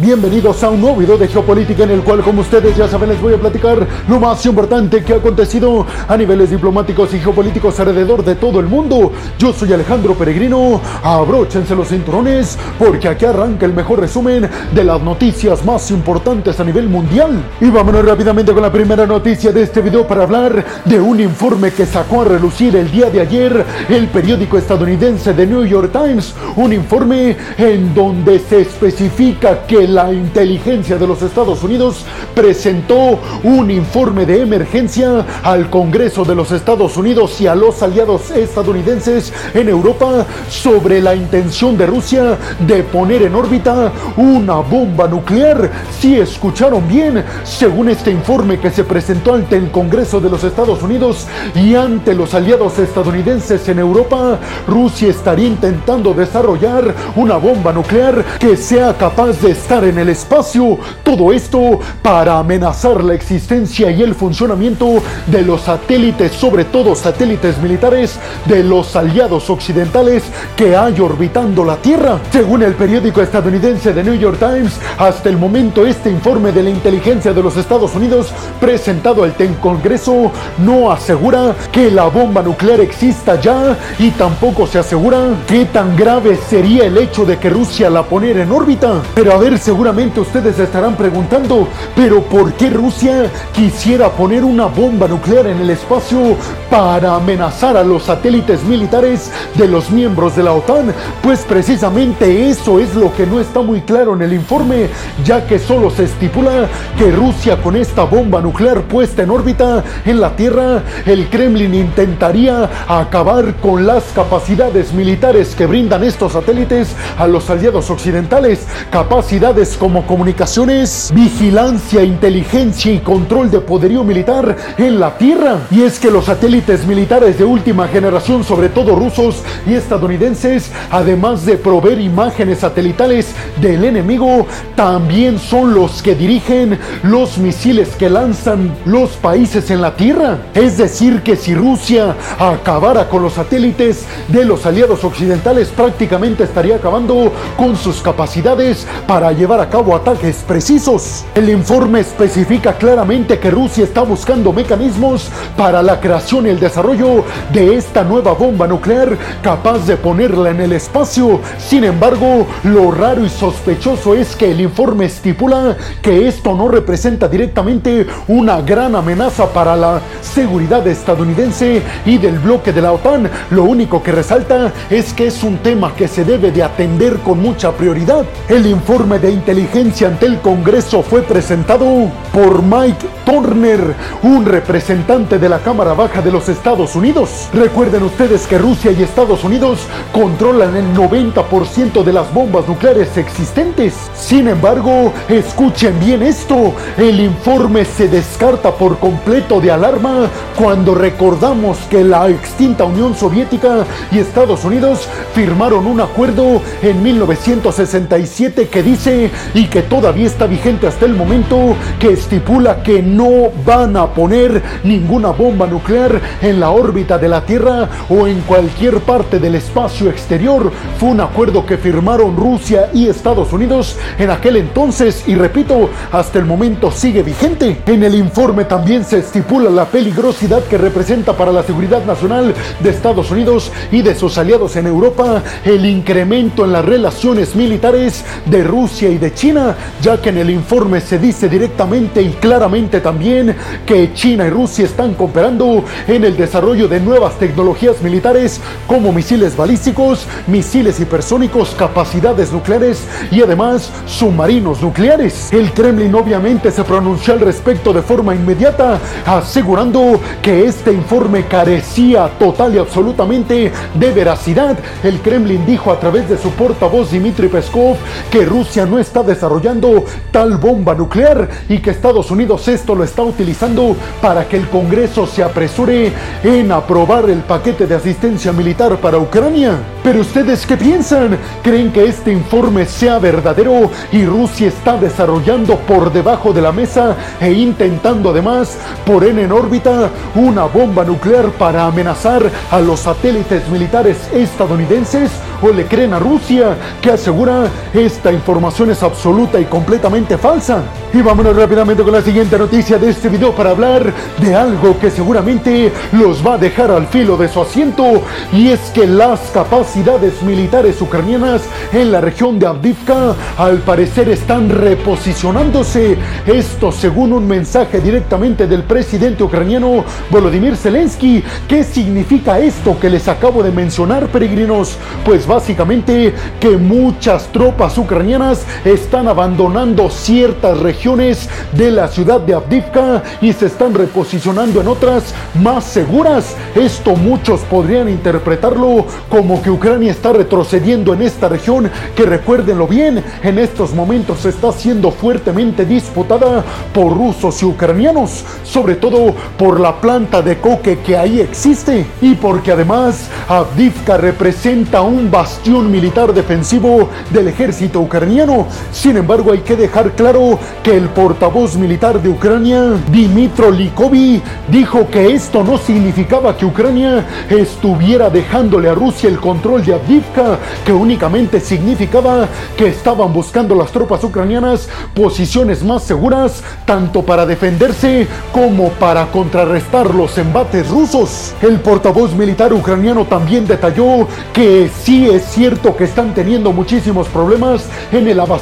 Bienvenidos a un nuevo video de geopolítica en el cual, como ustedes ya saben, les voy a platicar lo más importante que ha acontecido a niveles diplomáticos y geopolíticos alrededor de todo el mundo. Yo soy Alejandro Peregrino, abróchense los cinturones porque aquí arranca el mejor resumen de las noticias más importantes a nivel mundial. Y vámonos rápidamente con la primera noticia de este video para hablar de un informe que sacó a relucir el día de ayer el periódico estadounidense The New York Times, un informe en donde se especifica que la inteligencia de los Estados Unidos presentó un informe de emergencia al Congreso de los Estados Unidos y a los aliados estadounidenses en Europa sobre la intención de Rusia de poner en órbita una bomba nuclear. Si escucharon bien, según este informe que se presentó ante el Congreso de los Estados Unidos y ante los aliados estadounidenses en Europa, Rusia estaría intentando desarrollar una bomba nuclear que sea capaz de estar en el espacio. Todo esto para amenazar la existencia y el funcionamiento de los satélites, sobre todo satélites militares de los aliados occidentales que hay orbitando la Tierra. Según el periódico estadounidense The New York Times, hasta el momento este informe de la inteligencia de los Estados Unidos presentado al Congreso no asegura que la bomba nuclear exista ya y tampoco se asegura qué tan grave sería el hecho de que Rusia la ponera en órbita. Pero a ver, seguramente ustedes estarán preguntando, pero ¿por qué Rusia quisiera poner una bomba nuclear en el espacio para amenazar a los satélites militares de los miembros de la OTAN? Pues precisamente eso es lo que no está muy claro en el informe, ya que solo se estipula que Rusia con esta bomba nuclear puesta en órbita en la Tierra, el Kremlin intentaría acabar con las capacidades militares que brindan estos satélites a los aliados occidentales, capacidades como comunicaciones, vigilancia, inteligencia y control de poderío militar en la Tierra. Y es que los satélites militares de última generación, sobre todo rusos y estadounidenses, además de proveer imágenes satelitales del enemigo, también son los que dirigen los misiles que lanzan los países en la Tierra. Es decir, que si Rusia acabara con los satélites de los aliados occidentales, prácticamente estaría acabando con sus capacidades para llevar a cabo ataques precisos. El informe especifica claramente que Rusia está buscando mecanismos para la creación y el desarrollo de esta nueva bomba nuclear capaz de ponerla en el espacio. Sin embargo, lo raro y sospechoso es que el informe estipula que esto no representa directamente una gran amenaza para la seguridad estadounidense y del bloque de la OTAN. Lo único que resalta es que es un tema que se debe de atender con mucha prioridad. El informe de inteligencia ante el Congreso fue presentado por Mike Turner, un representante de la Cámara Baja de los Estados Unidos. Recuerden ustedes que Rusia y Estados Unidos controlan el 90% de las bombas nucleares existentes. Sin embargo, escuchen bien esto, el informe se descarta por completo de alarma cuando recordamos que la extinta Unión Soviética y Estados Unidos firmaron un acuerdo en 1967 que dice y que todavía está vigente hasta el momento que estipula que no van a poner ninguna bomba nuclear en la órbita de la Tierra o en cualquier parte del espacio exterior. Fue un acuerdo que firmaron Rusia y Estados Unidos en aquel entonces y repito, hasta el momento sigue vigente. En el informe también se estipula la peligrosidad que representa para la seguridad nacional de Estados Unidos y de sus aliados en Europa el incremento en las relaciones militares de Rusia y de China, ya que en el informe se dice directamente y claramente también que China y Rusia están cooperando en el desarrollo de nuevas tecnologías militares como misiles balísticos, misiles hipersónicos, capacidades nucleares y además submarinos nucleares. El Kremlin obviamente se pronunció al respecto de forma inmediata, asegurando que este informe carecía total y absolutamente de veracidad. El Kremlin dijo a través de su portavoz Dmitry Peskov que Rusia no está desarrollando tal bomba nuclear y que Estados Unidos esto lo está utilizando para que el Congreso se apresure en aprobar el paquete de asistencia militar para Ucrania. Pero ustedes qué piensan? ¿Creen que este informe sea verdadero y Rusia está desarrollando por debajo de la mesa e intentando además poner en órbita una bomba nuclear para amenazar a los satélites militares estadounidenses? o le creen a Rusia, que asegura esta información es absoluta y completamente falsa. Y vámonos rápidamente con la siguiente noticia de este video para hablar de algo que seguramente los va a dejar al filo de su asiento y es que las capacidades militares ucranianas en la región de Avdivka al parecer están reposicionándose. Esto según un mensaje directamente del presidente ucraniano Volodymyr Zelensky. ¿Qué significa esto que les acabo de mencionar, peregrinos? Pues básicamente que muchas tropas ucranianas están abandonando ciertas regiones de la ciudad de Avdivka y se están reposicionando en otras más seguras. Esto muchos podrían interpretarlo como que Ucrania está retrocediendo en esta región que recuérdenlo bien, en estos momentos está siendo fuertemente disputada por rusos y ucranianos, sobre todo por la planta de coque que ahí existe y porque además Avdivka representa un bastión militar defensivo del ejército ucraniano. Sin embargo, hay que dejar claro que el portavoz militar de Ucrania, Dimitro Likovi, dijo que esto no significaba que Ucrania estuviera dejándole a Rusia el control de Avdivka, que únicamente significaba que estaban buscando las tropas ucranianas posiciones más seguras, tanto para defenderse como para contrarrestar los embates rusos. El portavoz militar ucraniano también detalló que sí es cierto que están teniendo muchísimos problemas en el abastecimiento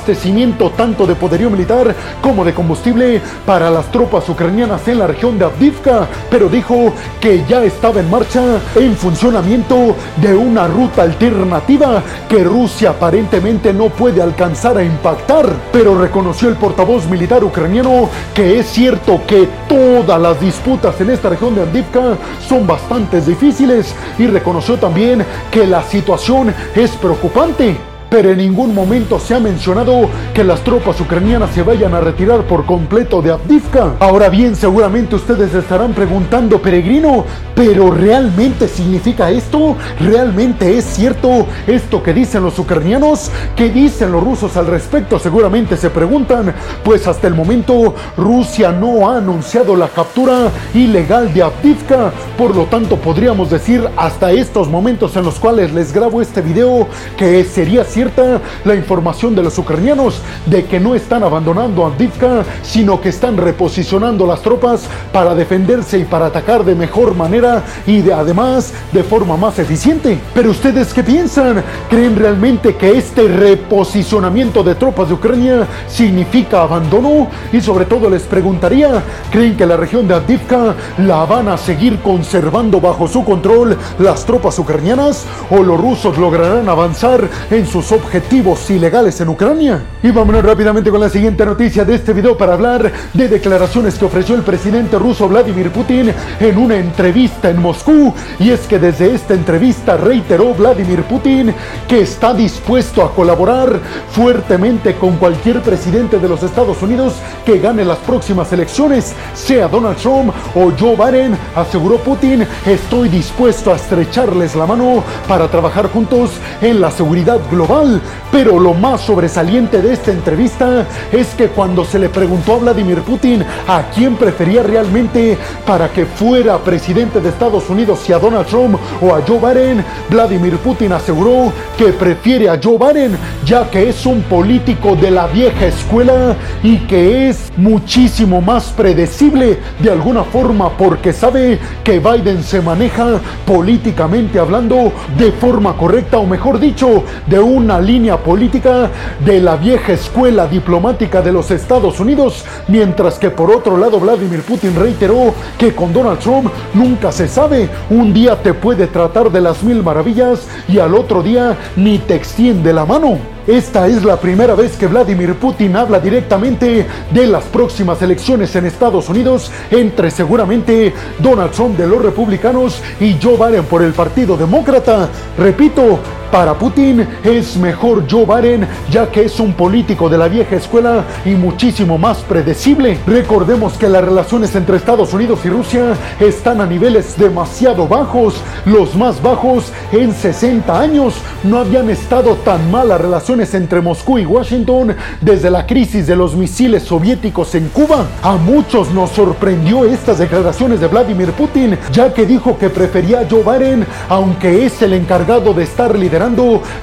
tanto de poderío militar como de combustible para las tropas ucranianas en la región de Avdivka, pero dijo que ya estaba en marcha en funcionamiento de una ruta alternativa que Rusia aparentemente no puede alcanzar a impactar, pero reconoció el portavoz militar ucraniano que es cierto que todas las disputas en esta región de Avdivka son bastante difíciles y reconoció también que la situación es preocupante pero en ningún momento se ha mencionado que las tropas ucranianas se vayan a retirar por completo de Avdivka. Ahora bien, seguramente ustedes estarán preguntando, peregrino, ¿pero realmente significa esto? ¿Realmente es cierto esto que dicen los ucranianos? ¿Qué dicen los rusos al respecto? Seguramente se preguntan, pues hasta el momento Rusia no ha anunciado la captura ilegal de Avdivka, por lo tanto podríamos decir hasta estos momentos en los cuales les grabo este video que sería cierta la información de los ucranianos de que no están abandonando Avdivka, sino que están reposicionando las tropas para defenderse y para atacar de mejor manera y de, además de forma más eficiente. Pero ustedes qué piensan? ¿Creen realmente que este reposicionamiento de tropas de Ucrania significa abandono? Y sobre todo les preguntaría, ¿creen que la región de Avdivka la van a seguir conservando bajo su control las tropas ucranianas o los rusos lograrán avanzar en sus objetivos ilegales en Ucrania. Y vámonos rápidamente con la siguiente noticia de este video para hablar de declaraciones que ofreció el presidente ruso Vladimir Putin en una entrevista en Moscú. Y es que desde esta entrevista reiteró Vladimir Putin que está dispuesto a colaborar fuertemente con cualquier presidente de los Estados Unidos que gane las próximas elecciones, sea Donald Trump o Joe Biden, aseguró Putin, estoy dispuesto a estrecharles la mano para trabajar juntos en la seguridad global pero lo más sobresaliente de esta entrevista es que cuando se le preguntó a Vladimir Putin a quién prefería realmente para que fuera presidente de Estados Unidos, si a Donald Trump o a Joe Biden, Vladimir Putin aseguró que prefiere a Joe Biden, ya que es un político de la vieja escuela y que es muchísimo más predecible de alguna forma porque sabe que Biden se maneja políticamente hablando de forma correcta o mejor dicho, de un una línea política de la vieja escuela diplomática de los Estados Unidos, mientras que por otro lado Vladimir Putin reiteró que con Donald Trump nunca se sabe, un día te puede tratar de las mil maravillas y al otro día ni te extiende la mano. Esta es la primera vez que Vladimir Putin habla directamente de las próximas elecciones en Estados Unidos entre seguramente Donald Trump de los republicanos y Joe Biden por el Partido Demócrata. Repito, para Putin es mejor Joe Biden ya que es un político de la vieja escuela y muchísimo más predecible. Recordemos que las relaciones entre Estados Unidos y Rusia están a niveles demasiado bajos, los más bajos en 60 años. No habían estado tan mal las relaciones entre Moscú y Washington desde la crisis de los misiles soviéticos en Cuba. A muchos nos sorprendió estas declaraciones de Vladimir Putin, ya que dijo que prefería a Joe Biden, aunque es el encargado de estar liderando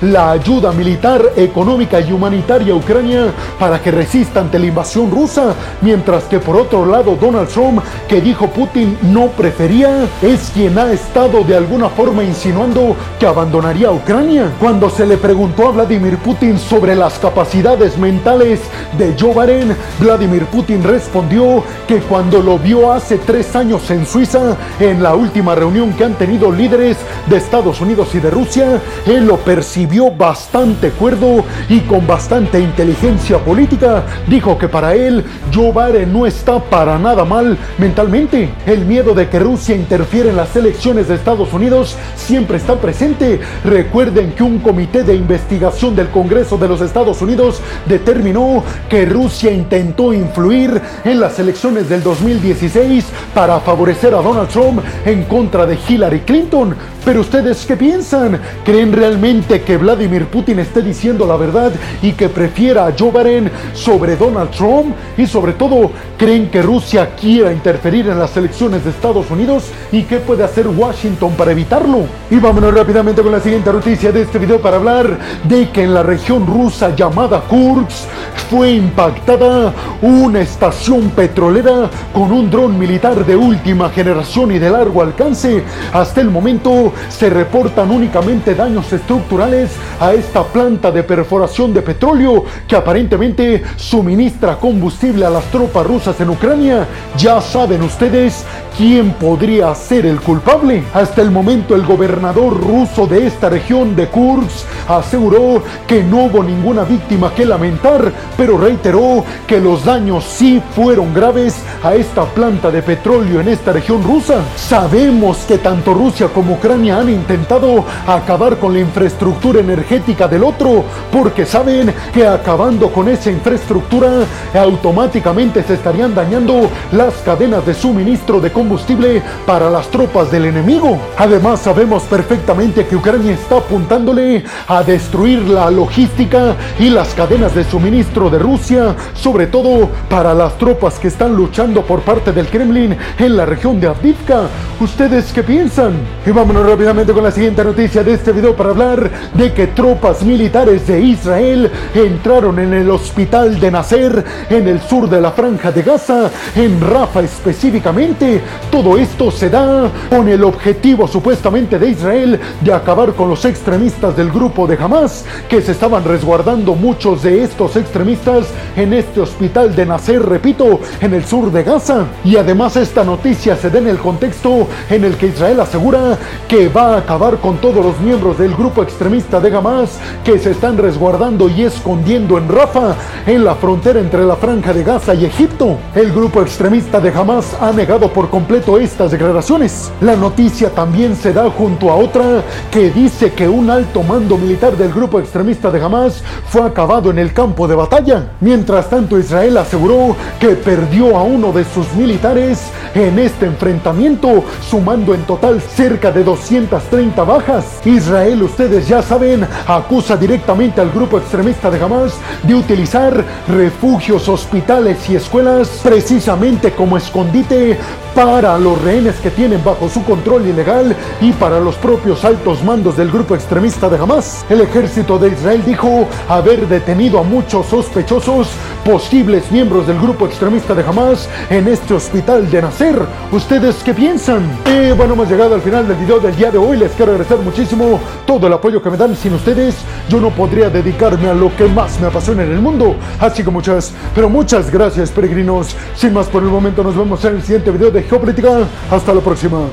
la ayuda militar, económica y humanitaria a Ucrania para que resista ante la invasión rusa, mientras que por otro lado Donald Trump, que dijo Putin no prefería, es quien ha estado de alguna forma insinuando que abandonaría Ucrania. Cuando se le preguntó a Vladimir Putin sobre las capacidades mentales de Joe Biden, Vladimir Putin respondió que cuando lo vio hace tres años en Suiza, en la última reunión que han tenido líderes de Estados Unidos y de Rusia, él lo percibió bastante cuerdo y con bastante inteligencia política. Dijo que para él Joe Biden no está para nada mal mentalmente. El miedo de que Rusia interfiera en las elecciones de Estados Unidos siempre está presente. Recuerden que un comité de investigación del Congreso de los Estados Unidos determinó que Rusia intentó influir en las elecciones del 2016 para favorecer a Donald Trump en contra de Hillary Clinton. Pero ustedes qué piensan? ¿Creen realmente que Vladimir Putin esté diciendo la verdad y que prefiera a Joe Biden sobre Donald Trump? Y sobre todo, ¿creen que Rusia quiera interferir en las elecciones de Estados Unidos? ¿Y qué puede hacer Washington para evitarlo? Y vámonos rápidamente con la siguiente noticia de este video para hablar de que en la región rusa llamada Kursk fue impactada una estación petrolera con un dron militar de última generación y de largo alcance. Hasta el momento se reportan únicamente daños estructurales a esta planta de perforación de petróleo que aparentemente suministra combustible a las tropas rusas en Ucrania. Ya saben ustedes quién podría ser el culpable. Hasta el momento el gobernador ruso de esta región de Kursk aseguró que no hubo ninguna víctima que lamentar, pero reiteró que los daños sí fueron graves a esta planta de petróleo en esta región rusa. Sabemos que tanto Rusia como Ucrania han intentado acabar con la infraestructura energética del otro, porque saben que acabando con esa infraestructura automáticamente se estarían dañando las cadenas de suministro de combustible para las tropas del enemigo. Además sabemos perfectamente que Ucrania está apuntándole a destruir la logística y las cadenas de suministro de Rusia, sobre todo para las tropas que están luchando por parte del Kremlin en la región de Avdivka. ¿Ustedes qué piensan? Y vámonos rápidamente con la siguiente noticia de este video para hablar de que tropas militares de Israel entraron en el hospital de Nasser en el sur de la franja de Gaza, en Rafa específicamente. Todo esto se da con el objetivo supuestamente de Israel de acabar con los extremistas del grupo de Hamas, que se estaban resguardando muchos de estos extremistas en este hospital de Nasser, repito, en el sur de Gaza. Y además esta noticia se da en el contexto en el que Israel asegura que va a acabar con todos los miembros del grupo extremista de Hamas que se están resguardando y escondiendo en Rafa, en la frontera entre la franja de Gaza y Egipto. El grupo extremista de Hamas ha negado por completo estas declaraciones. La noticia también se da junto a otra que dice que un alto mando militar del grupo extremista de Hamas fue acabado en el campo de batalla. Mientras tanto, Israel aseguró que perdió a uno de sus militares en este enfrentamiento, sumando en total cerca de 230 bajas. Israel, ustedes ya saben, acusa directamente al grupo extremista de Hamas de utilizar refugios, hospitales y escuelas precisamente como escondite para los rehenes que tienen bajo su control ilegal y para los propios altos mandos del grupo extremista de Hamas. El ejército de Israel dijo haber detenido a muchos sospechosos, posibles miembros del grupo extremista de Hamas en este hospital de Nasser. ¿Ustedes qué piensan? Y bueno, hemos llegado al final del video del día de hoy. Les quiero agradecer muchísimo todo el apoyo que me dan. Sin ustedes, yo no podría dedicarme a lo que más me apasiona en el mundo. Así que muchas, pero muchas gracias, peregrinos. Sin más por el momento, nos vemos en el siguiente video de Geopolítica. Hasta la próxima.